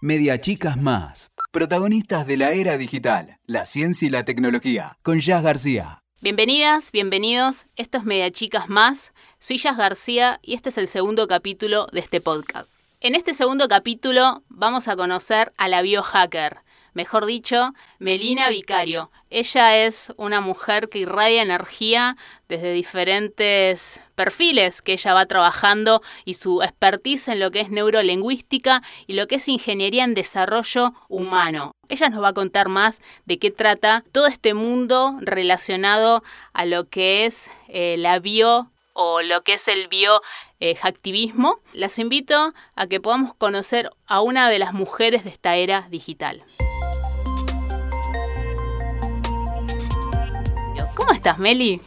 Media Chicas Más. Protagonistas de la era digital, la ciencia y la tecnología. Con Jazz García. Bienvenidas, bienvenidos. Esto es Media Chicas Más. Soy Jazz García y este es el segundo capítulo de este podcast. En este segundo capítulo vamos a conocer a la biohacker mejor dicho, Melina Vicario. Ella es una mujer que irradia energía desde diferentes perfiles que ella va trabajando y su expertise en lo que es neurolingüística y lo que es ingeniería en desarrollo humano. Ella nos va a contar más de qué trata todo este mundo relacionado a lo que es eh, la bio o lo que es el bio eh, las invito a que podamos conocer a una de las mujeres de esta era digital. ¿Cómo estás, Meli?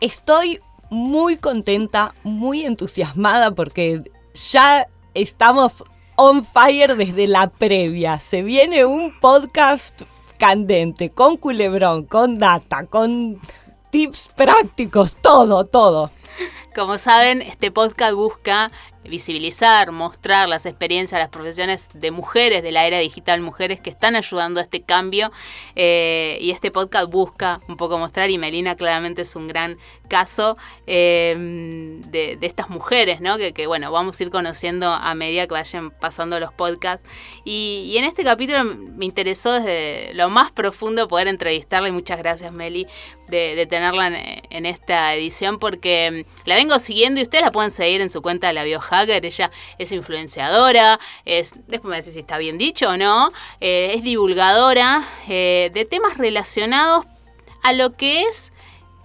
Estoy muy contenta, muy entusiasmada porque ya estamos on fire desde la previa. Se viene un podcast candente, con culebrón, con data, con tips prácticos, todo, todo. Como saben, este podcast busca visibilizar, mostrar las experiencias, las profesiones de mujeres de la era digital, mujeres que están ayudando a este cambio. Eh, y este podcast busca un poco mostrar, y Melina claramente es un gran caso em, de, estas mujeres, ¿no? Que, bueno, vamos a ir conociendo a medida que vayan pasando los podcasts. Y, en este capítulo me interesó desde lo más profundo poder entrevistarla y muchas gracias Meli de, tenerla en, esta edición porque em, la vengo siguiendo y ustedes la pueden seguir en su cuenta de la bioja ella es influenciadora, es, después me decís si está bien dicho o no, eh, es divulgadora eh, de temas relacionados a lo que es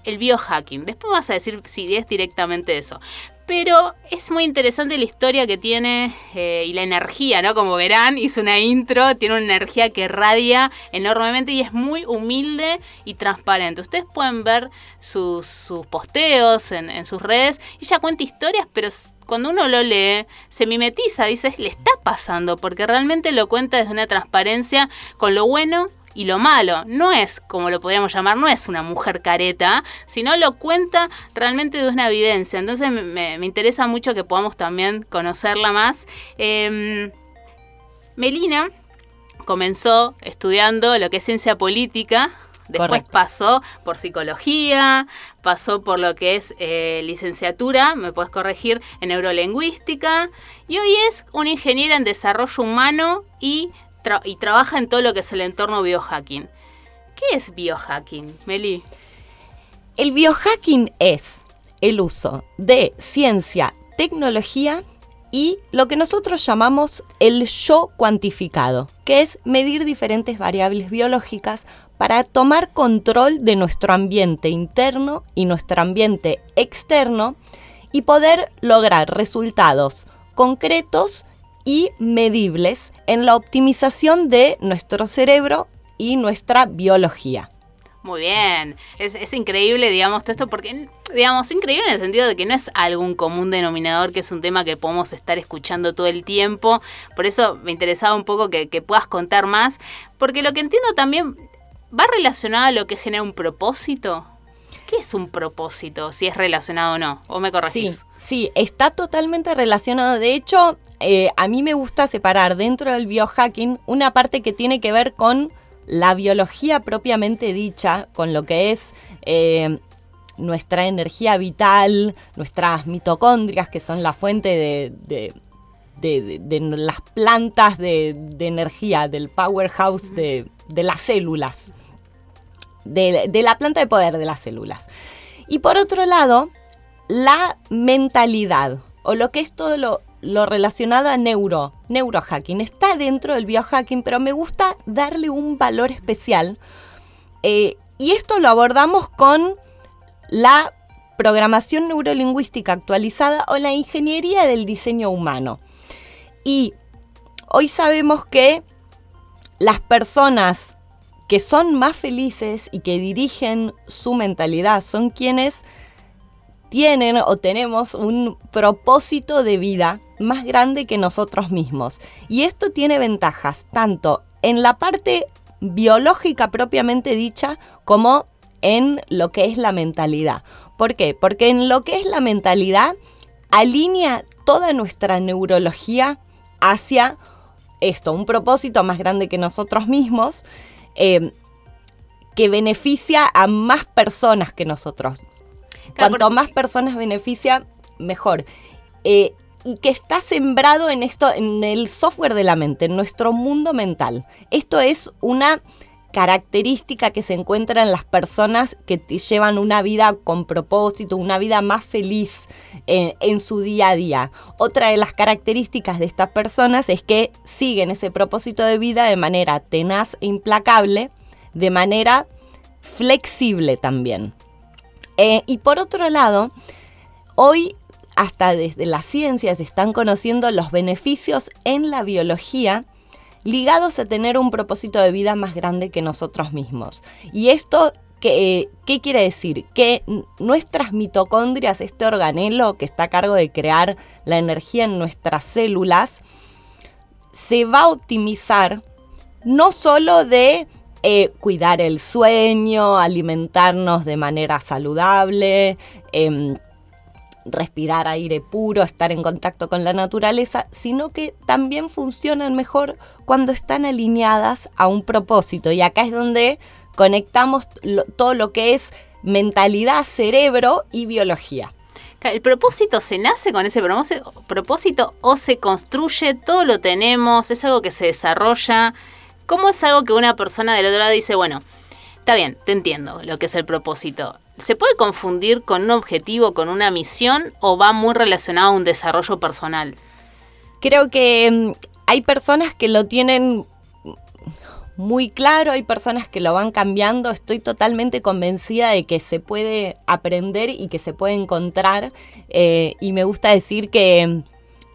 el biohacking. Después vas a decir si es directamente eso. Pero es muy interesante la historia que tiene eh, y la energía, ¿no? Como verán, hizo una intro, tiene una energía que radia enormemente y es muy humilde y transparente. Ustedes pueden ver sus, posteos en, sus redes y ella cuenta historias, pero cuando uno lo lee, se mimetiza, dice, le está pasando, porque realmente lo cuenta desde una transparencia con lo bueno y lo malo. No es, como lo podríamos llamar, no es una mujer careta, sino lo cuenta realmente de una evidencia. Entonces me, interesa mucho que podamos también conocerla más. Em, Melina comenzó estudiando lo que es ciencia política. Después pasó por psicología, pasó por lo que es eh, licenciatura, me puedes corregir, en neurolingüística, y hoy es una ingeniera en desarrollo humano y y trabaja en todo lo que es el entorno biohacking. ¿Qué es biohacking, Meli? El biohacking es el uso de ciencia, tecnología y lo que nosotros llamamos el yo cuantificado, que es medir diferentes variables biológicas para tomar control de nuestro ambiente interno y nuestro ambiente externo y poder lograr resultados concretos y medibles en la optimización de nuestro cerebro y nuestra biología. Muy bien, es, increíble, digamos, todo esto, porque, digamos, increíble en el sentido de que no es algún común denominador, que es un tema que podemos estar escuchando todo el tiempo. Por eso me interesaba un poco que, que puedas contar más, porque lo que entiendo también va relacionado a lo que genera un propósito. ¿Qué es un propósito? Si es relacionado o no. ¿O me corregís? Sí, está totalmente relacionado. De hecho, eh, a mí me gusta separar dentro del biohacking una parte que tiene que ver con la biología propiamente dicha, con lo que es eh, nuestra energía vital, nuestras mitocondrias, que son la fuente de, las plantas de, energía, del powerhouse de, las células de, la planta de poder de las células. Y por otro lado, la mentalidad, o lo que es todo lo, relacionado a neuro, neurohacking, está dentro del biohacking, pero me gusta darle un valor especial. Eh, y esto lo abordamos con la programación neurolingüística actualizada o la ingeniería del diseño humano. Y hoy sabemos que las personas que son más felices y que dirigen su mentalidad, son quienes tienen o tenemos un propósito de vida más grande que nosotros mismos. Y esto tiene ventajas tanto en la parte biológica propiamente dicha como en lo que es la mentalidad. ¿Por qué? Porque en lo que es la mentalidad alinea toda nuestra neurología hacia esto, un propósito más grande que nosotros mismos, eh, que beneficia a más personas que nosotros. Cuanto más personas beneficia, mejor. Eh, y que está sembrado en esto, en el software de la mente, en nuestro mundo mental. Esto es una característica que se encuentra en las personas que llevan una vida con propósito, una vida más feliz en, su día a día. Otra de las características de estas personas es que siguen ese propósito de vida de manera tenaz e implacable, de manera flexible también. Eh, y por otro lado, hoy hasta desde las ciencias se están conociendo los beneficios en la biología ligados a tener un propósito de vida más grande que nosotros mismos. Y esto, ¿qué, qué quiere decir? Que nuestras mitocondrias, este organelo que está a cargo de crear la energía en nuestras células, se va a optimizar no solo de eh, cuidar el sueño, alimentarnos de manera saludable, eh, respirar aire puro, estar en contacto con la naturaleza, sino que también funcionan mejor cuando están alineadas a un propósito. Y acá es donde conectamos todo lo que es mentalidad, cerebro y biología. ¿El propósito se nace con ese propósito o se construye? Todo lo tenemos, es algo que se desarrolla. ¿Cómo es algo que una persona del otro lado dice, bueno, está bien, te entiendo lo que es el propósito? ¿Se puede confundir con un objetivo, con una misión o va muy relacionado a un desarrollo personal? Creo que mm, hay personas que lo tienen muy claro, hay personas que lo van cambiando, estoy totalmente convencida de que se puede aprender y que se puede encontrar eh, y me gusta decir que mm,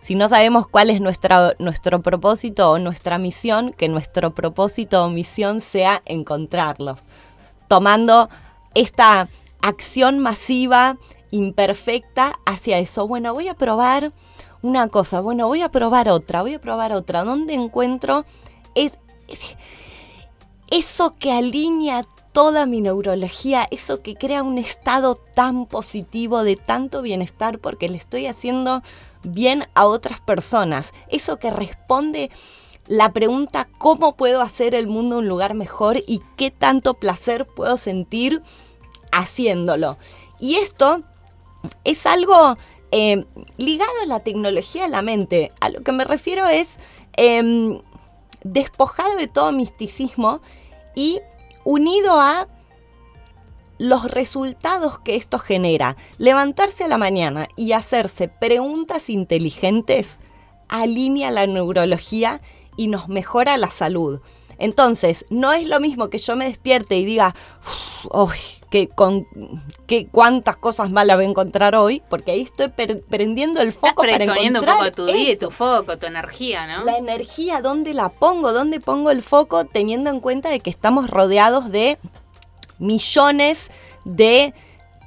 si no sabemos cuál es nuestro propósito o nuestra misión, que nuestro propósito o misión sea encontrarlos, tomando esta acción masiva, imperfecta hacia eso. Bueno, voy a probar una cosa, bueno, voy a probar otra, voy a probar otra. ¿Dónde encuentro eso que alinea toda mi neurología, eso que crea un estado tan positivo, de tanto bienestar, porque le estoy haciendo bien a otras personas? Eso que responde la pregunta cómo puedo hacer el mundo un lugar mejor y qué tanto placer puedo sentir haciéndolo. Y esto es algo eh, ligado a la tecnología de la mente. A lo que me refiero es eh, despojado de todo misticismo y unido a los resultados que esto genera. Levantarse a la mañana y hacerse preguntas inteligentes alinea la neurología y nos mejora la salud. Entonces, no es lo mismo que yo me despierte y diga, uy, que con que cuántas cosas malas voy a encontrar hoy, porque ahí estoy prendiendo el foco Estás para encontrar un poco tu día tu foco, tu energía, ¿no? La energía, ¿dónde la pongo? ¿Dónde pongo el foco? Teniendo en cuenta de que estamos rodeados de millones de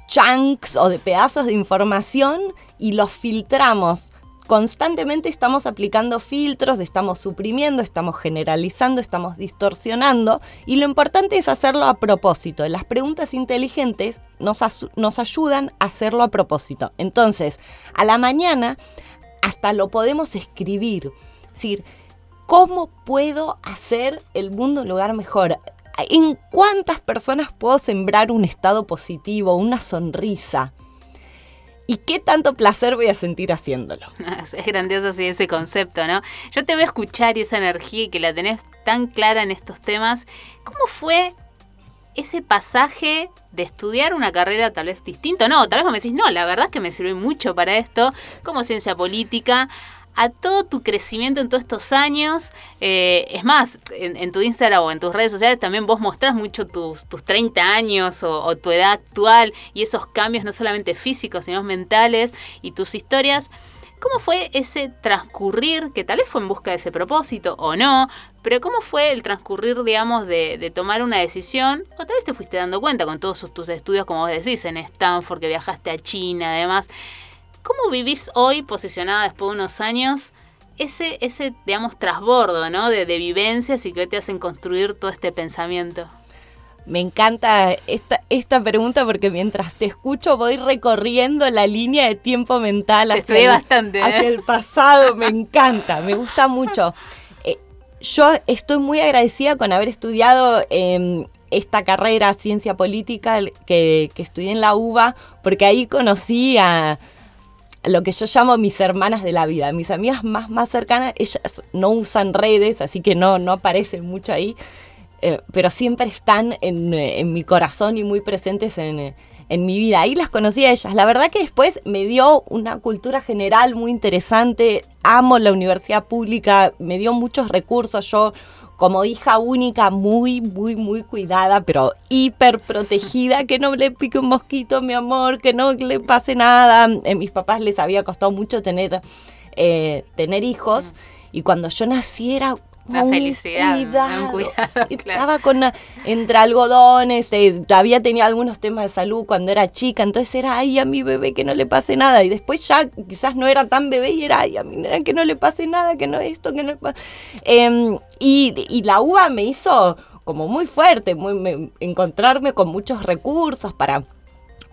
chunks o de pedazos de información y los filtramos constantemente estamos aplicando filtros, estamos suprimiendo, estamos generalizando, estamos distorsionando y lo importante es hacerlo a propósito. Las preguntas inteligentes nos, ayudan a hacerlo a propósito. Entonces, a la mañana hasta lo podemos escribir. Es decir, ¿cómo puedo hacer el mundo un lugar mejor? ¿En cuántas personas puedo sembrar un estado positivo, una sonrisa? ¿Y qué tanto placer voy a sentir haciéndolo? Es grandioso así ese concepto, ¿no? Yo te voy a escuchar y esa energía que la tenés tan clara en estos temas. ¿Cómo fue ese pasaje de estudiar una carrera tal vez distinta? No, tal vez me decís, no, la verdad es que me sirvió mucho para esto, como ciencia política, a todo tu crecimiento en todos estos años. Eh, es más, en, tu Instagram o en tus redes sociales también vos mostrás mucho tus, tus 30 años o, tu edad actual y esos cambios no solamente físicos, sino mentales y tus historias. ¿Cómo fue ese transcurrir, que tal vez fue en busca de ese propósito o no, pero cómo fue el transcurrir, digamos, de, de tomar una decisión, o tal vez te fuiste dando cuenta con todos tus estudios, como vos decís, en Stanford, que viajaste a China, además, ¿Cómo vivís hoy, posicionada después de unos años, ese, ese digamos, trasbordo ¿no? de, vivencias y que te hacen construir todo este pensamiento? Me encanta esta, esta pregunta porque mientras te escucho voy recorriendo la línea de tiempo mental hacia, el, bastante, ¿eh? hacia el pasado. Me encanta, me gusta mucho. Eh, yo estoy muy agradecida con haber estudiado em, esta carrera, ciencia política, que, que estudié en la UBA, porque ahí conocí a lo que yo llamo mis hermanas de la vida, mis amigas más, más cercanas, ellas no usan redes, así que no, no aparecen mucho ahí, eh, pero siempre están en, en, mi corazón y muy presentes en, en, mi vida. Ahí las conocí a ellas. La verdad que después me dio una cultura general muy interesante, amo la universidad pública, me dio muchos recursos, yo como hija única, muy, muy, muy cuidada, pero hiper protegida, que no le pique un mosquito, mi amor, que no le pase nada. A eh, mis papás les había costado mucho tener, eh, tener hijos. Y cuando yo naciera, la felicidad, Estaba con entre algodones, eh, había tenido algunos temas de salud cuando era chica, entonces era, ay, a mi bebé que no le pase nada. Y después ya quizás no era tan bebé y era, ay, a mi que no le pase nada, que no esto, que no pase. Em, y, y la uva me hizo como muy fuerte, muy, encontrarme con muchos recursos para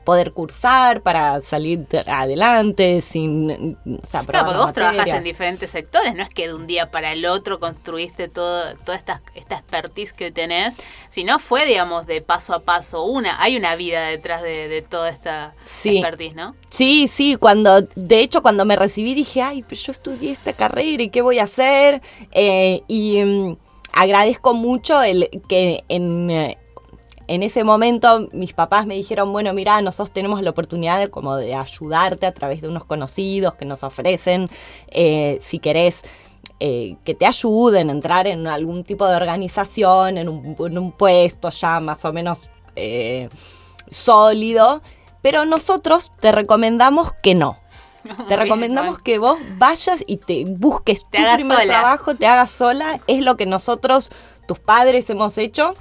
poder cursar, para salir adelante, sin... O sea, claro, porque vos trabajaste en diferentes sectores, no es que de un día para el otro construiste todo, toda esta, esta expertise que tenés, sino fue, digamos, de paso a paso. Una, hay una vida detrás de, toda esta expertise, ¿no? Sí, sí, cuando, de hecho, cuando me recibí dije, ay, pues yo estudié esta carrera y qué voy a hacer. Eh, y mm, agradezco mucho el que en, eh, en ese momento mis papás me dijeron, bueno, mira, nosotros tenemos la oportunidad de, como de ayudarte a través de unos conocidos que nos ofrecen, eh, si querés, eh, que te ayuden a entrar en algún tipo de organización, en un, puesto ya más o menos eh, sólido, pero nosotros te recomendamos que no. Te recomendamos que vos vayas y te busques tu primer trabajo, te hagas sola. Es lo que nosotros, tus padres, hemos hecho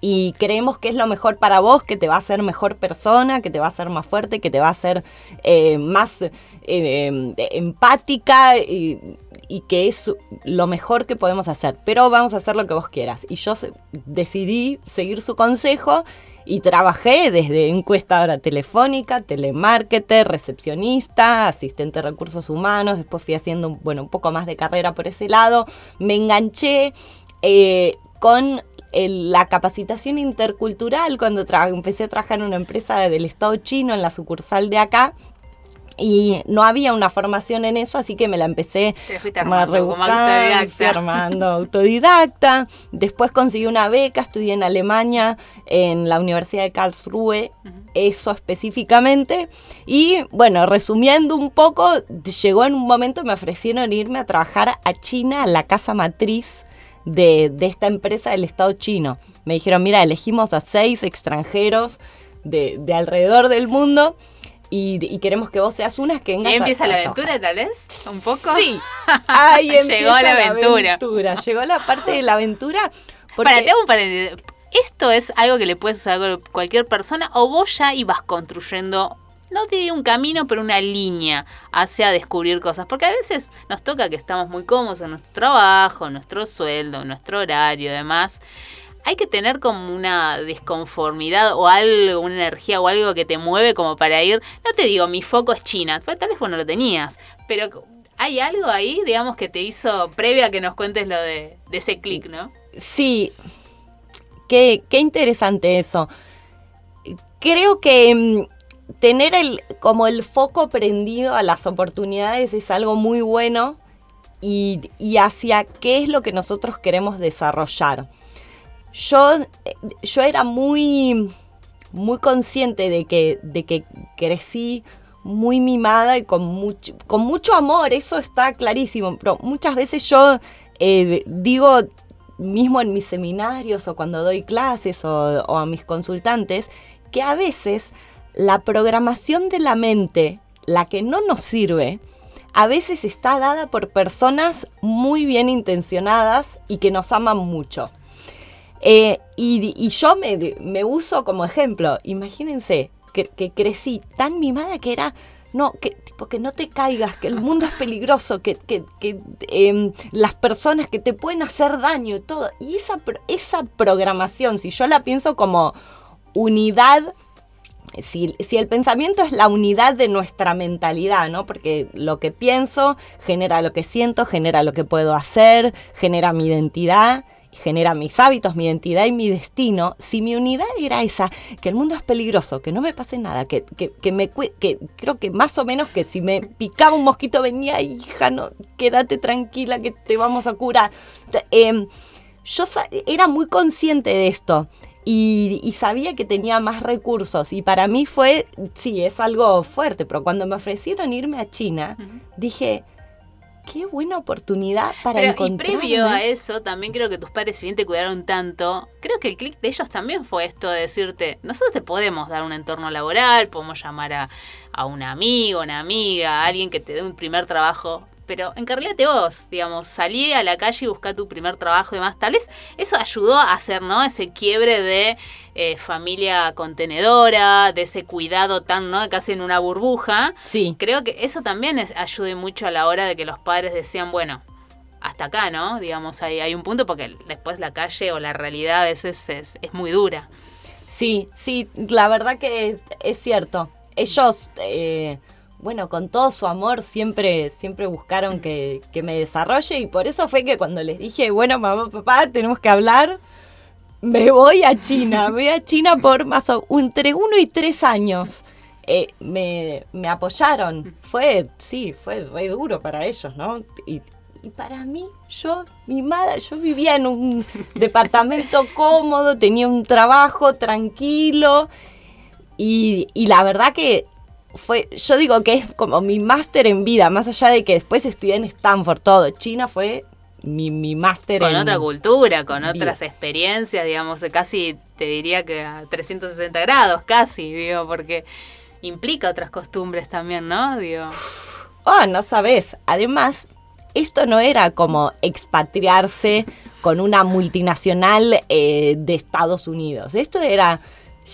y creemos que es lo mejor para vos, que te va a hacer mejor persona, que te va a hacer más fuerte, que te va a hacer eh, más eh, empática y, que es lo mejor que podemos hacer. Pero vamos a hacer lo que vos quieras. Y yo decidí seguir su consejo y trabajé desde encuestadora telefónica, telemarketer, recepcionista, asistente de recursos humanos. Después fui haciendo bueno, un poco más de carrera por ese lado. Me enganché. Eh, con la capacitación intercultural cuando empecé a trabajar en una empresa del Estado chino en la sucursal de acá. Y no había una formación en eso, así que me la empecé a autodidacta. armando autodidacta. Después conseguí una beca, estudié en Alemania, en la Universidad de Karlsruhe, eso específicamente. Y bueno, resumiendo un poco, llegó en un momento, me ofrecieron irme a trabajar a China, a la casa matriz de, esta empresa del Estado chino. Me dijeron, mira, elegimos a seis extranjeros de, alrededor del mundo y, queremos que vos seas una que vengas ¿Y empieza la aventura tal vez? ¿Un poco? Sí, ahí Llegó la aventura. Llegó la parte de la aventura. Porque... Para, tengo un ¿Esto es algo que le puedes usar a cualquier persona o vos ya ibas construyendo no digo un camino, pero una línea hacia descubrir cosas. Porque a veces nos toca que estamos muy cómodos en nuestro trabajo, nuestro sueldo, nuestro horario, demás. Hay que tener como una desconformidad o algo, una energía o algo que te mueve como para ir. No te digo, mi foco es China, tal vez vos lo tenías, pero hay algo ahí, digamos, que te hizo previa a que nos cuentes lo de, ese clic, ¿no? Sí, qué, qué interesante eso. Creo que mm, tener el, como el foco prendido a las oportunidades es algo muy bueno y, hacia qué es lo que nosotros queremos desarrollar. Yo, yo era muy, muy consciente de que, de que crecí muy mimada y con mucho, con mucho amor, eso está clarísimo, pero muchas veces yo eh, digo, mismo en mis seminarios o cuando doy clases o a mis consultantes, que a veces la programación de la mente, la que no nos sirve, a veces está dada por personas muy bien intencionadas y que nos aman mucho. Eh, y, yo me, uso como ejemplo. Imagínense que, crecí tan mimada que era, no, que, tipo, que no te caigas, que el mundo es peligroso, que, em, las personas que te pueden hacer daño todo. Y esa, esa programación, si yo la pienso como unidad si, el pensamiento es la unidad de nuestra mentalidad, ¿no? Porque lo que pienso genera lo que siento, genera lo que puedo hacer, genera mi identidad genera mis hábitos, mi identidad y mi destino, si mi unidad era esa, que el mundo es peligroso, que no me pase nada, que, que, me que creo que más o menos que si me picaba un mosquito venía, hija, no, quédate tranquila que te vamos a curar. Em, yo era muy consciente de esto. Y, sabía que tenía más recursos. Y para mí fue, sí, es algo fuerte, pero cuando me ofrecieron irme a China, dije, qué buena oportunidad para Pero, Y previo a eso, también creo que tus padres, si bien te cuidaron tanto, creo que el clic de ellos también fue esto de decirte, nosotros te podemos dar un entorno laboral, podemos llamar a, a un amigo, una amiga, a alguien que te dé un primer trabajo pero encarrilate vos, digamos, salí a la calle y buscá tu primer trabajo y demás. Tal vez eso ayudó a hacer, ¿no? Ese quiebre de eh, familia contenedora, de ese cuidado tan, ¿no? Casi en una burbuja. Sí. Creo que eso también es, ayude mucho a la hora de que los padres decían, bueno, hasta acá, ¿no? Digamos, hay, hay un punto porque después la calle o la realidad a veces es, muy dura. Sí, sí, la verdad que es, es cierto. Ellos... Eh, bueno, con todo su amor siempre, siempre buscaron que, me desarrolle y por eso fue que cuando les dije, bueno, mamá, papá, tenemos que hablar, me voy a China, me voy a China por más o entre uno y tres años. Eh, me, apoyaron. Fue, sí, fue re duro para ellos, ¿no? Y, para mí, yo, mi madre, yo vivía en un departamento cómodo, tenía un trabajo tranquilo y, y la verdad que fue, yo digo que es como mi máster en vida, más allá de que después estudié en Stanford, todo. China fue mi, mi máster en... Con otra cultura, con otras experiencias, digamos, casi te diría que a 360 grados, casi, digo, porque implica otras costumbres también, ¿no? Digo. Oh, no sabes. Además, esto no era como expatriarse con una multinacional eh, de Estados Unidos. Esto era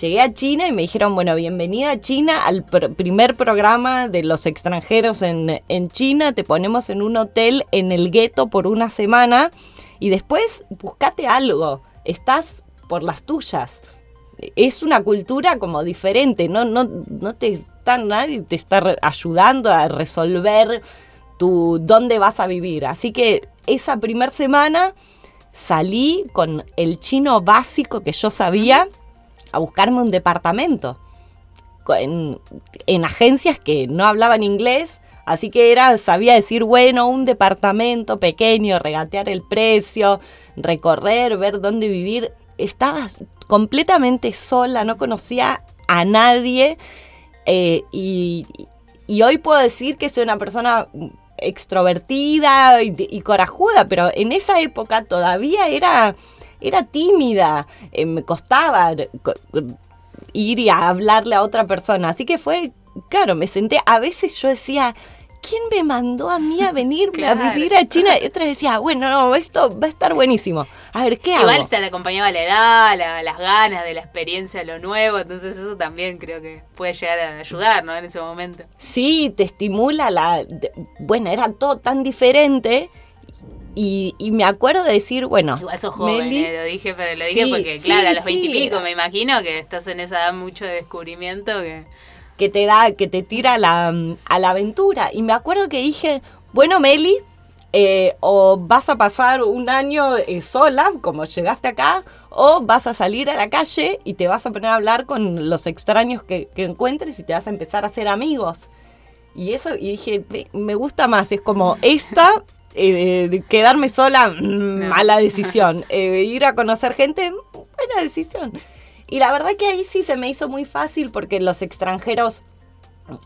Llegué a China y me dijeron, bueno, bienvenida a China, al primer programa de los extranjeros en, China, te ponemos en un hotel en el gueto por una semana y después buscate algo, estás por las tuyas. Es una cultura como diferente, no, no, no te está, nadie te está ayudando a resolver tu dónde vas a vivir. Así que esa primera semana salí con el chino básico que yo sabía a buscarme un departamento en, agencias que no hablaban inglés. Así que era, sabía decir, bueno, un departamento pequeño, regatear el precio, recorrer, ver dónde vivir. Estaba completamente sola, no conocía a nadie. Eh, y, hoy puedo decir que soy una persona extrovertida y, corajuda, pero en esa época todavía era era tímida, eh, me costaba ir y a hablarle a otra persona. Así que fue, claro, me senté, a veces yo decía, ¿quién me mandó a mí a venirme a vivir a China? Y otra decía, bueno, no, esto va a estar buenísimo. A ver, ¿qué hago? Igual te acompañaba la edad, las ganas de la experiencia, lo nuevo, entonces eso también creo que puede llegar a ayudar, ¿no? En ese momento. Sí, te estimula la... bueno, era todo tan diferente y, me acuerdo de decir, bueno. Igual sos joven, eh, lo dije, pero lo dije porque, claro, a los veintipico me imagino que estás en esa edad mucho de descubrimiento que. Que te da, que te tira a la, a la aventura. Y me acuerdo que dije, bueno, Meli, eh, o vas a pasar un año eh, sola, como llegaste acá, o vas a salir a la calle y te vas a poner a hablar con los extraños que, que encuentres y te vas a empezar a hacer amigos. Y eso, y dije, me gusta más, es como esta eh, quedarme sola, mm, mala decisión. Eh, ir a conocer gente, buena decisión. Y la verdad que ahí sí se me hizo muy fácil porque los extranjeros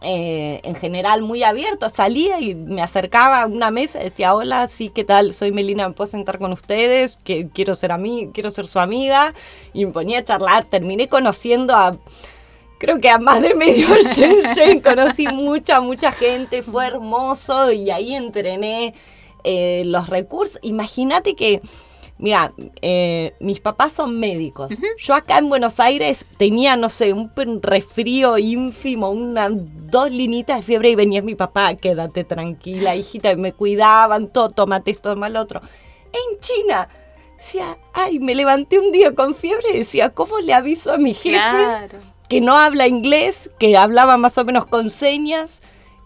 eh, en general muy abiertos. Salía y me acercaba a una mesa, decía, hola, sí, ¿qué tal? Soy Melina, ¿me puedo sentar con ustedes? Que quiero ser mí quiero ser su amiga. Y me ponía a charlar. Terminé conociendo a creo que a más de medio Shenzhen conocí mucha, mucha gente, fue hermoso y ahí entrené eh, los recursos. Imagínate que, mira, eh, mis papás son médicos. Yo acá en Buenos Aires tenía, no sé, un resfrío ínfimo, unas dos linitas de fiebre y venía mi papá, quédate tranquila, hijita, y me cuidaban, todo, tómate esto, toma lo otro. En China, decía, ay, me levanté un día con fiebre y decía, ¿cómo le aviso a mi jefe? que no habla inglés, que hablaba más o menos con señas.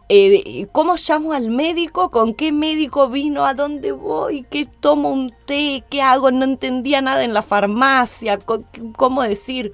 Eh, ¿Cómo llamo al médico? ¿Con qué médico vino? ¿A dónde voy? ¿Qué tomo un té? ¿Qué hago? No entendía nada en la farmacia. ¿Cómo decir?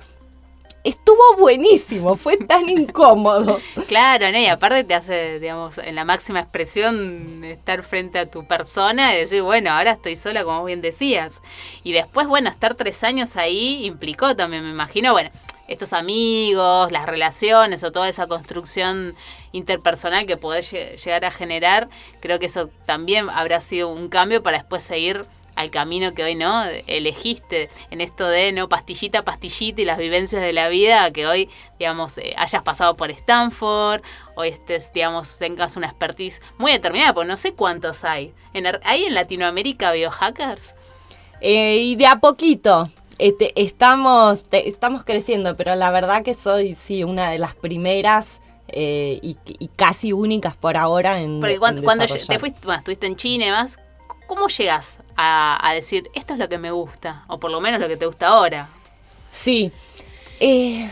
estuvo buenísimo, fue tan incómodo. Claro, ¿no? y aparte te hace, digamos, en la máxima expresión estar frente a tu persona y decir, bueno, ahora estoy sola, como bien decías. Y después, bueno, estar tres años ahí implicó también, me imagino, bueno, estos amigos, las relaciones o toda esa construcción interpersonal que podés llegar a generar, creo que eso también habrá sido un cambio para después seguir al camino que hoy no elegiste en esto de no pastillita pastillita y las vivencias de la vida que hoy digamos eh, hayas pasado por Stanford hoy estés digamos tengas una expertise muy determinada porque no sé cuántos hay. Hay en Latinoamérica biohackers eh, y de a poquito este, estamos estamos creciendo pero la verdad que soy sí una de las primeras eh, y, casi únicas por ahora en porque cuando, te fuiste bueno, estuviste en China y demás ¿Cómo llegas a, decir, esto es lo que me gusta? O por lo menos lo que te gusta ahora. Sí. Eh,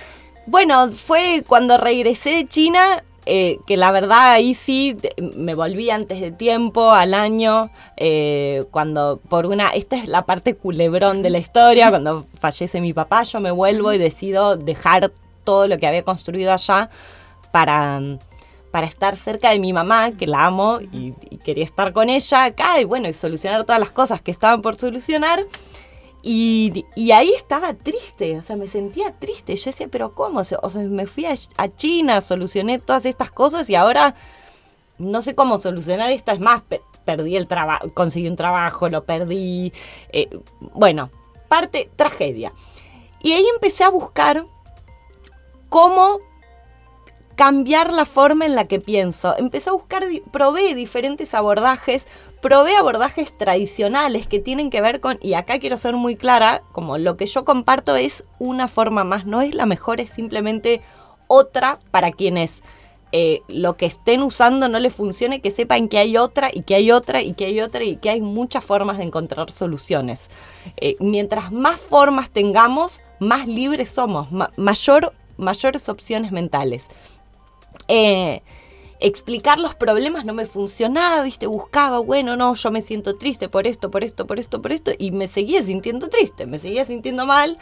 bueno, fue cuando regresé de China, eh, que la verdad ahí sí me volví antes de tiempo, al año, eh, cuando por una, esta es la parte culebrón de la historia, cuando fallece mi papá, yo me vuelvo y decido dejar todo lo que había construido allá para para estar cerca de mi mamá, que la amo y, quería estar con ella acá y bueno, y solucionar todas las cosas que estaban por solucionar. Y, ahí estaba triste, o sea, me sentía triste. Yo decía, pero ¿cómo? O sea, me fui a, China, solucioné todas estas cosas y ahora no sé cómo solucionar esto. Es más, perdí el trabajo, conseguí un trabajo, lo perdí. Eh, bueno, parte, tragedia. Y ahí empecé a buscar cómo cambiar la forma en la que pienso. Empecé a buscar, probé diferentes abordajes, probé abordajes tradicionales que tienen que ver con, y acá quiero ser muy clara, como lo que yo comparto es una forma más, no es la mejor, es simplemente otra para quienes eh, lo que estén usando no les funcione, que sepan que hay otra y que hay otra y que hay otra y que hay muchas formas de encontrar soluciones. Eh, mientras más formas tengamos, más libres somos, mayor, mayores opciones mentales. Eh, explicar los problemas no me funcionaba, ¿viste? Buscaba, bueno, no, yo me siento triste por esto, por esto, por esto, por esto, y me seguía sintiendo triste, me seguía sintiendo mal,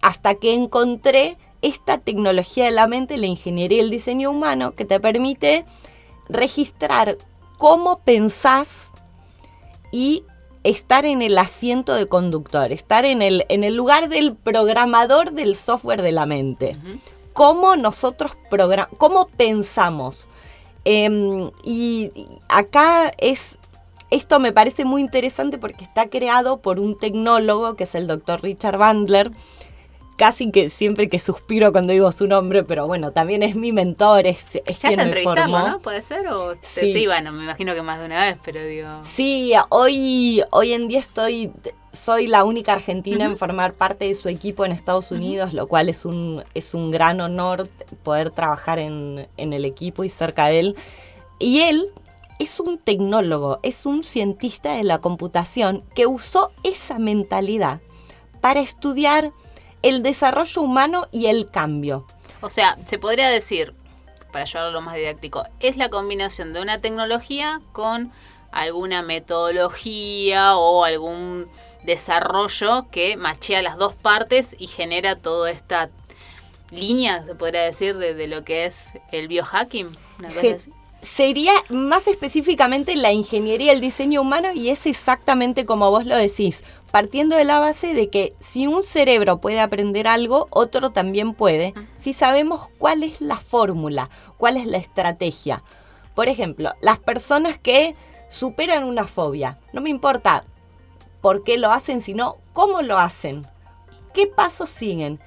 hasta que encontré esta tecnología de la mente, la ingeniería y el diseño humano, que te permite registrar cómo pensás y estar en el asiento de conductor, estar en el, en el lugar del programador del software de la mente cómo nosotros cómo pensamos. Em, y, acá es, esto me parece muy interesante porque está creado por un tecnólogo que es el doctor Richard Bandler. Casi que siempre que suspiro cuando digo su nombre, pero bueno, también es mi mentor, es, es ya quien te entrevistamos, ¿no? ¿Puede ser? O sí. sí. bueno, me imagino que más de una vez, pero digo... Sí, hoy, hoy en día estoy soy la única argentina en formar parte de su equipo en Estados Unidos, lo cual es un, es un gran honor poder trabajar en, el equipo y cerca de él. Y él es un tecnólogo, es un cientista de la computación que usó esa mentalidad para estudiar el desarrollo humano y el cambio. O sea, se podría decir, para llevarlo más didáctico, es la combinación de una tecnología con alguna metodología o algún desarrollo que machea las dos partes y genera toda esta línea, se podría decir, de, lo que es el biohacking. Sería más específicamente la ingeniería, el diseño humano y es exactamente como vos lo decís, partiendo de la base de que si un cerebro puede aprender algo, otro también puede, si sabemos cuál es la fórmula, cuál es la estrategia. Por ejemplo, las personas que superan una fobia, no me importa por qué lo hacen, sino cómo lo hacen, qué pasos siguen.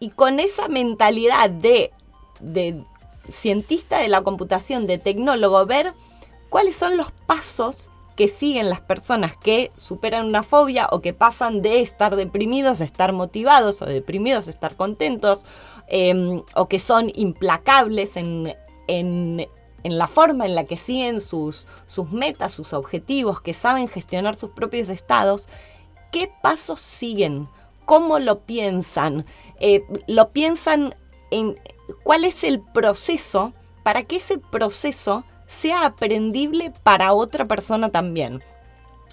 Y con esa mentalidad de, de cientista de la computación, de tecnólogo, ver cuáles son los pasos que siguen las personas que superan una fobia o que pasan de estar deprimidos a estar motivados o deprimidos a estar contentos em, o que son implacables en, en, la forma en la que siguen sus, sus metas, sus objetivos, que saben gestionar sus propios estados, ¿qué pasos siguen? ¿Cómo lo piensan? Eh, ¿Lo piensan en cuál es el proceso para que ese proceso sea aprendible para otra persona también.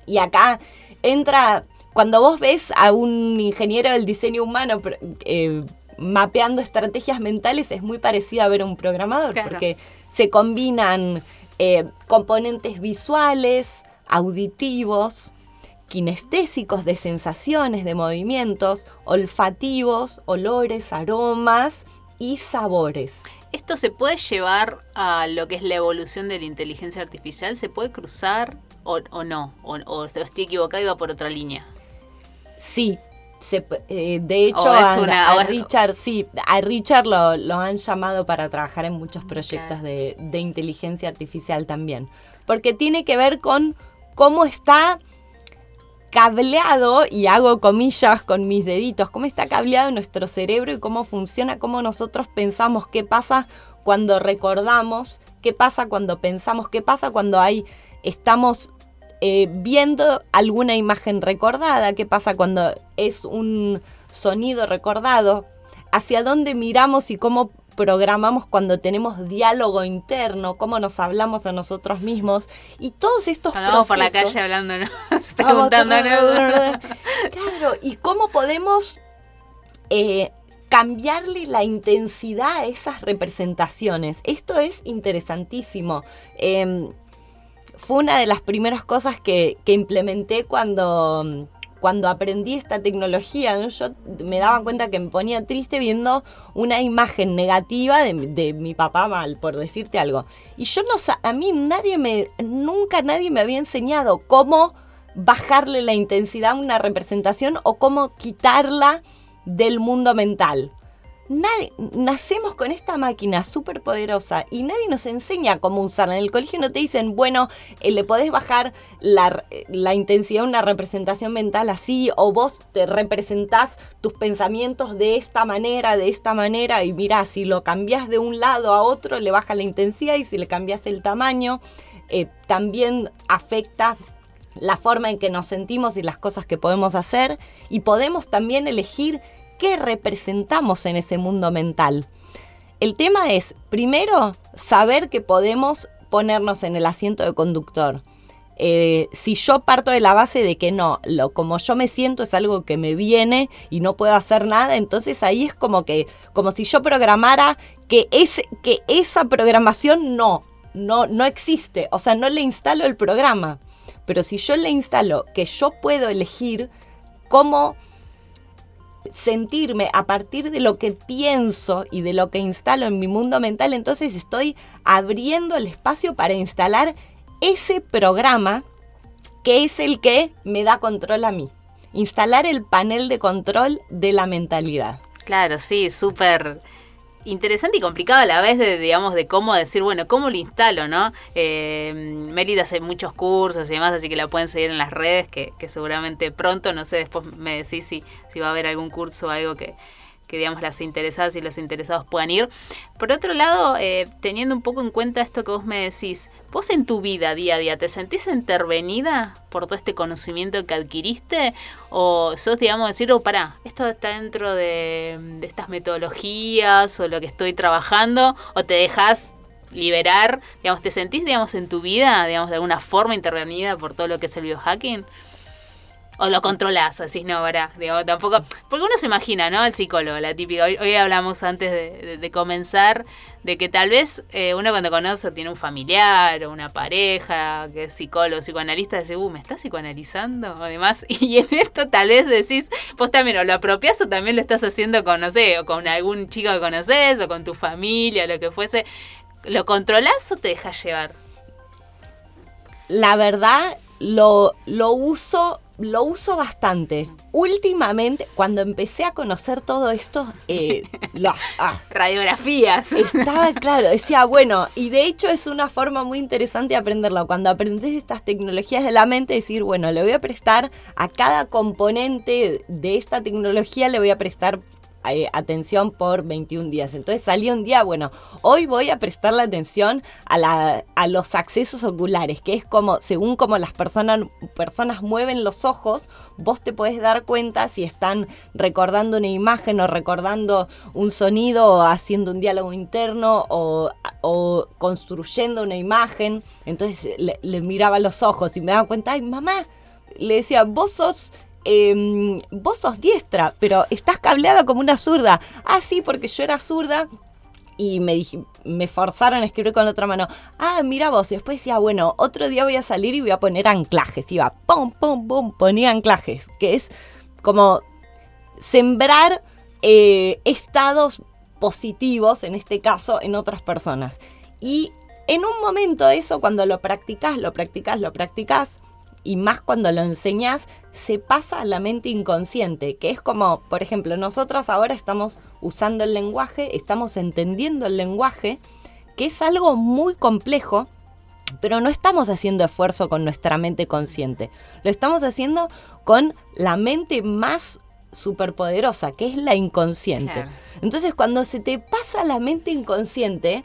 Y acá entra, cuando vos ves a un ingeniero del diseño humano eh, mapeando estrategias mentales, es muy parecido a ver a un programador, porque se combinan eh, componentes visuales, auditivos, kinestésicos de sensaciones, de movimientos, olfativos, olores, aromas y sabores. ¿Esto se puede llevar a lo que es la evolución de la inteligencia artificial? ¿Se puede cruzar o, no? ¿O, estoy equivocado y va por otra línea? Sí, eh, de hecho, a, Richard, sí, a Richard lo, han llamado para trabajar en muchos proyectos de, de, inteligencia artificial también. Porque tiene que ver con cómo está cableado, y hago comillas con mis deditos, cómo está cableado nuestro cerebro y cómo funciona, cómo nosotros pensamos, qué pasa cuando recordamos, qué pasa cuando pensamos, qué pasa cuando hay, estamos eh, viendo alguna imagen recordada, qué pasa cuando es un sonido recordado, hacia dónde miramos y cómo programamos cuando tenemos diálogo interno, cómo nos hablamos a nosotros mismos y todos estos Vamos por la calle hablando, preguntándonos. Claro, y cómo podemos eh, cambiarle la intensidad a esas representaciones. Esto es interesantísimo. Em, fue una de las primeras cosas que, que implementé cuando cuando aprendí esta tecnología, yo me daba cuenta que me ponía triste viendo una imagen negativa de, mi papá mal, por decirte algo. Y yo no a mí nadie me, nunca nadie me había enseñado cómo bajarle la intensidad a una representación o cómo quitarla del mundo mental nadie, nacemos con esta máquina súper poderosa y nadie nos enseña cómo usarla. En el colegio no te dicen, bueno, eh, le podés bajar la, la, intensidad a una representación mental así, o vos te representás tus pensamientos de esta manera, de esta manera, y mira, si lo cambias de un lado a otro, le baja la intensidad, y si le cambias el tamaño, eh, también afecta la forma en que nos sentimos y las cosas que podemos hacer, y podemos también elegir qué representamos en ese mundo mental. El tema es, primero, saber que podemos ponernos en el asiento de conductor. Eh, si yo parto de la base de que no, lo como yo me siento es algo que me viene y no puedo hacer nada, entonces ahí es como que, como si yo programara que, es, que esa programación no, no, no existe, o sea, no le instalo el programa. Pero si yo le instalo que yo puedo elegir cómo sentirme a partir de lo que pienso y de lo que instalo en mi mundo mental, entonces estoy abriendo el espacio para instalar ese programa que es el que me da control a mí. Instalar el panel de control de la mentalidad. Claro, sí, súper interesante y complicado a la vez de, digamos, de cómo decir, bueno, cómo lo instalo, ¿no? Eh, hace muchos cursos y demás, así que la pueden seguir en las redes, que, que seguramente pronto, no sé, después me decís si, si va a haber algún curso o algo que, que digamos las interesadas y los interesados puedan ir. Por otro lado, eh, teniendo un poco en cuenta esto que vos me decís, vos en tu vida día a día, ¿te sentís intervenida por todo este conocimiento que adquiriste? ¿O sos, digamos, decir, oh, pará, esto está dentro de, de estas metodologías o lo que estoy trabajando? ¿O te dejas liberar, digamos, te sentís, digamos, en tu vida, digamos, de alguna forma intervenida por todo lo que es el biohacking? O lo controlás, o decís, no, ¿verdad? Digo, tampoco. Porque uno se imagina, ¿no? El psicólogo, la típica. Hoy, hablamos antes de, comenzar de que tal vez eh, uno cuando conoce tiene un familiar o una pareja que es psicólogo, psicoanalista, dice, uh, ¿me estás psicoanalizando? O demás. Y en esto tal vez decís, vos también o lo apropiás o también lo estás haciendo con, no sé, o con algún chico que conoces o con tu familia, lo que fuese. ¿Lo controlás o te dejas llevar? La verdad, lo, lo uso lo uso bastante. Últimamente, cuando empecé a conocer todo esto, eh, ah, radiografías. Estaba claro, decía, bueno, y de hecho es una forma muy interesante de aprenderlo. Cuando aprendes estas tecnologías de la mente, decir, bueno, le voy a prestar a cada componente de esta tecnología, le voy a prestar eh, atención por 21 días. Entonces salí un día, bueno, hoy voy a prestarle atención a, la, a los accesos oculares, que es como, según como las personas, personas mueven los ojos, vos te podés dar cuenta si están recordando una imagen o recordando un sonido o haciendo un diálogo interno o, construyendo una imagen. Entonces le, le miraba los ojos y me daba cuenta, ay mamá, le decía, vos sos Em, vos sos diestra, pero estás cableada como una zurda. Ah, sí, porque yo era zurda y me, forzaron a escribir con la otra mano. Ah, mira vos. Y después decía, bueno, otro día voy a salir y voy a poner anclajes. Iba, pum, pum, pum, ponía anclajes, que es como sembrar eh, estados positivos, en este caso, en otras personas. Y en un momento eso, cuando lo practicas, lo practicas, lo practicas, y más cuando lo enseñas, se pasa a la mente inconsciente, que es como, por ejemplo, nosotras ahora estamos usando el lenguaje, estamos entendiendo el lenguaje, que es algo muy complejo, pero no estamos haciendo esfuerzo con nuestra mente consciente, lo estamos haciendo con la mente más superpoderosa, que es la inconsciente. Entonces, cuando se te pasa la mente inconsciente,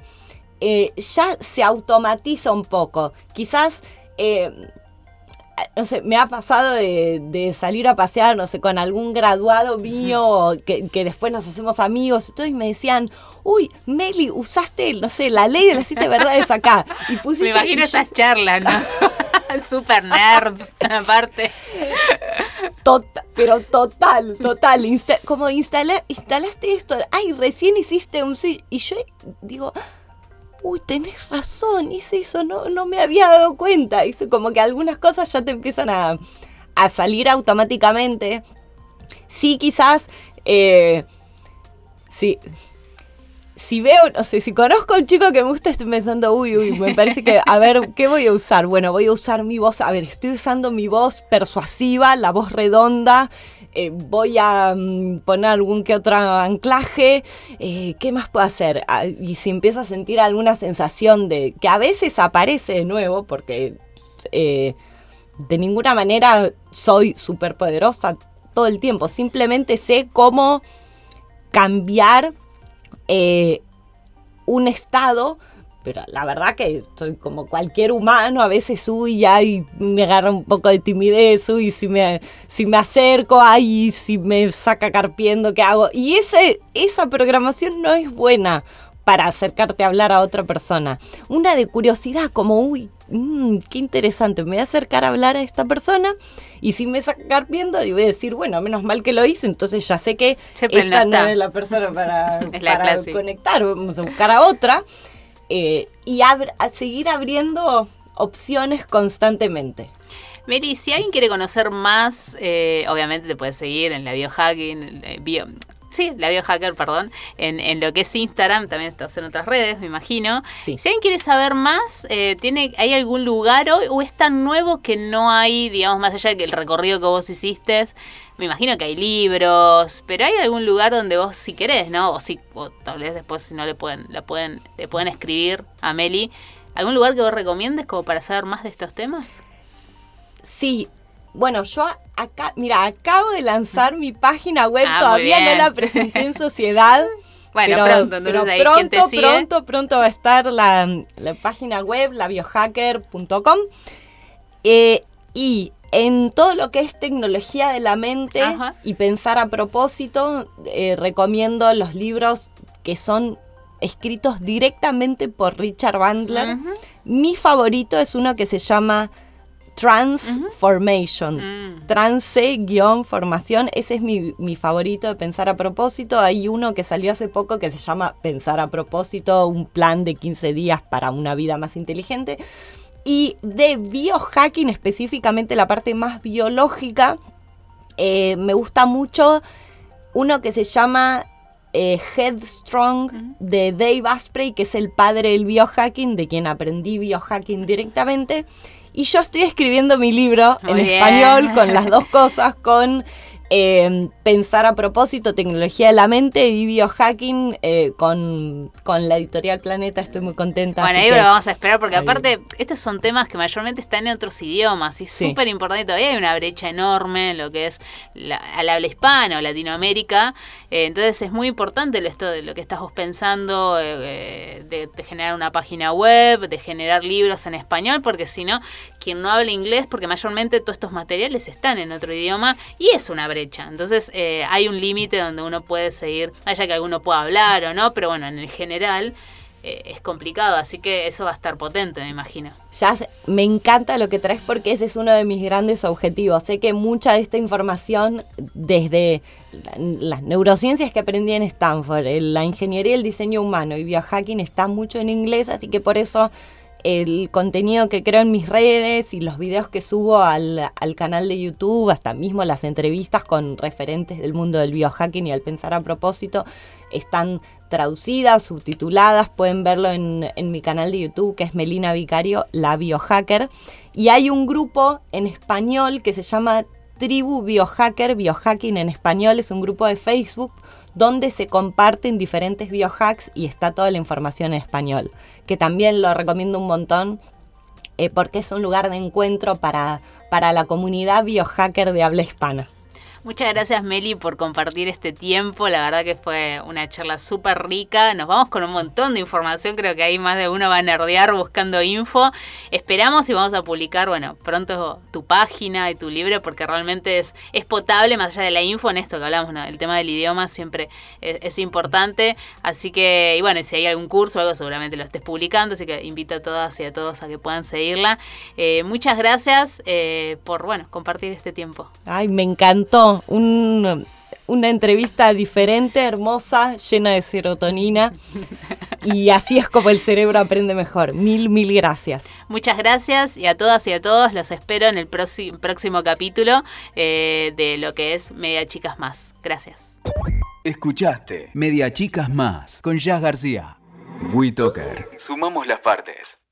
eh, ya se automatiza un poco. Quizás eh, no sé, me ha pasado de, salir a pasear, no sé, con algún graduado mío, que, después nos hacemos amigos, y todo, y me decían, uy, Meli, usaste, no sé, la ley de las siete verdades acá. Y pusiste, me imagino esas charlas, ¿no? Super nerd, aparte. Tota, pero total, total. como instalaste esto, ay, recién hiciste un... Y yo digo uy, tenés razón, hice eso, no, no me había dado cuenta. Hice como que algunas cosas ya te empiezan a, salir automáticamente. Sí, quizás, eh, sí. Si veo, no sé, si conozco a un chico que me gusta, estoy pensando, uy, uy, me parece que, a ver, ¿qué voy a usar? Bueno, voy a usar mi voz, a ver, estoy usando mi voz persuasiva, la voz redonda, eh, voy a mm, poner algún que otro anclaje, eh, ¿qué más puedo hacer? Ah, y si empiezo a sentir alguna sensación de que a veces aparece de nuevo, porque eh, de ninguna manera soy súper poderosa todo el tiempo, simplemente sé cómo cambiar un estado pero la verdad que soy como cualquier humano, a veces uy, y me agarra un poco de timidez, uy, si me, si me acerco, ay, si me saca carpiendo, ¿qué hago? Y ese, esa programación no es buena para acercarte a hablar a otra persona. Una de curiosidad, como, uy, mmm, qué interesante, me voy a acercar a hablar a esta persona y si me saca carpiendo, y voy a decir, bueno, menos mal que lo hice, entonces ya sé que esta no, es la persona para, para conectar, vamos a buscar a otra. Eh, y a seguir abriendo opciones constantemente. Mary, si alguien quiere conocer más, eh, obviamente te puedes seguir en la biohacking, bio, sí, la biohacker, perdón, en, lo que es Instagram, también estás en otras redes, me imagino. Si alguien quiere saber más, ¿tiene, ¿hay algún lugar hoy o es tan nuevo que no hay, digamos, más allá del recorrido que vos hiciste, me imagino que hay libros, pero hay algún lugar donde vos si querés, ¿no? O si tal vez después si no le pueden la pueden le pueden escribir a Meli, algún lugar que vos recomiendes como para saber más de estos temas? Sí. Bueno, yo acá, mira, acabo de lanzar mi página web, ah, todavía no la presenté en sociedad. Bueno, pronto, entonces ahí pronto, te sigue? pronto, pronto va a estar la, página web, labiohacker.com. Eh, y en todo lo que es tecnología de la mente y pensar a propósito, eh, recomiendo los libros que son escritos directamente por Richard Bandler. Mi favorito es uno que se llama Transformation, mm. trance-formación, ese es mi, mi, favorito de pensar a propósito. Hay uno que salió hace poco que se llama Pensar a propósito, un plan de 15 días para una vida más inteligente y de biohacking, específicamente la parte más biológica, eh, me gusta mucho uno que se llama eh, Headstrong de Dave Asprey, que es el padre del biohacking, de quien aprendí biohacking directamente. Y yo estoy escribiendo mi libro en español con las dos cosas, con Eh, pensar a propósito, tecnología de la mente y biohacking eh, con, con, la editorial Planeta. Estoy muy contenta. Bueno, ahí lo vamos a esperar porque aparte estos son temas que mayormente están en otros idiomas y es súper importante. Todavía hay una brecha enorme en lo que es la, al habla hispana o Latinoamérica. Eh, entonces es muy importante esto de lo que estás vos pensando, de, de generar una página web, de generar libros en español, porque si no, quien no habla inglés, porque mayormente todos estos materiales están en otro idioma y es una brecha. Entonces eh, hay un límite donde uno puede seguir, haya que alguno pueda hablar o no, pero bueno, en el general eh, es complicado, así que eso va a estar potente, me imagino. Ya me encanta lo que traes porque ese es uno de mis grandes objetivos. Sé que mucha de esta información desde las neurociencias que aprendí en Stanford, la ingeniería, el diseño humano y biohacking está mucho en inglés, así que por eso el contenido que creo en mis redes y los videos que subo al, canal de YouTube, hasta mismo las entrevistas con referentes del mundo del biohacking y al pensar a propósito, están traducidas, subtituladas, pueden verlo en, en mi canal de YouTube que es Melina Vicario, la biohacker. Y hay un grupo en español que se llama Tribu Biohacker, Biohacking en español, es un grupo de Facebook donde se comparten diferentes biohacks y está toda la información en español, que también lo recomiendo un montón eh, porque es un lugar de encuentro para, para la comunidad biohacker de habla hispana. Muchas gracias Meli por compartir este tiempo, la verdad que fue una charla súper rica, nos vamos con un montón de información, creo que ahí más de uno va a nerdear buscando info, esperamos y vamos a publicar, bueno, pronto tu página y tu libro porque realmente es, es potable más allá de la info en esto que hablamos, ¿no? el tema del idioma siempre es, importante, así que, y bueno, si hay algún curso o algo seguramente lo estés publicando, así que invito a todas y a todos a que puedan seguirla. Eh, muchas gracias eh, por, bueno, compartir este tiempo. Ay, me encantó una entrevista diferente, hermosa, llena de serotonina. Y así es como el cerebro aprende mejor. Mil, mil gracias. Muchas gracias y a todas y a todos los espero en el próximo capítulo eh, de lo que es Media Chicas Más. Gracias. Escuchaste Media Chicas Más con Jazz García. WeToker. Sumamos las partes.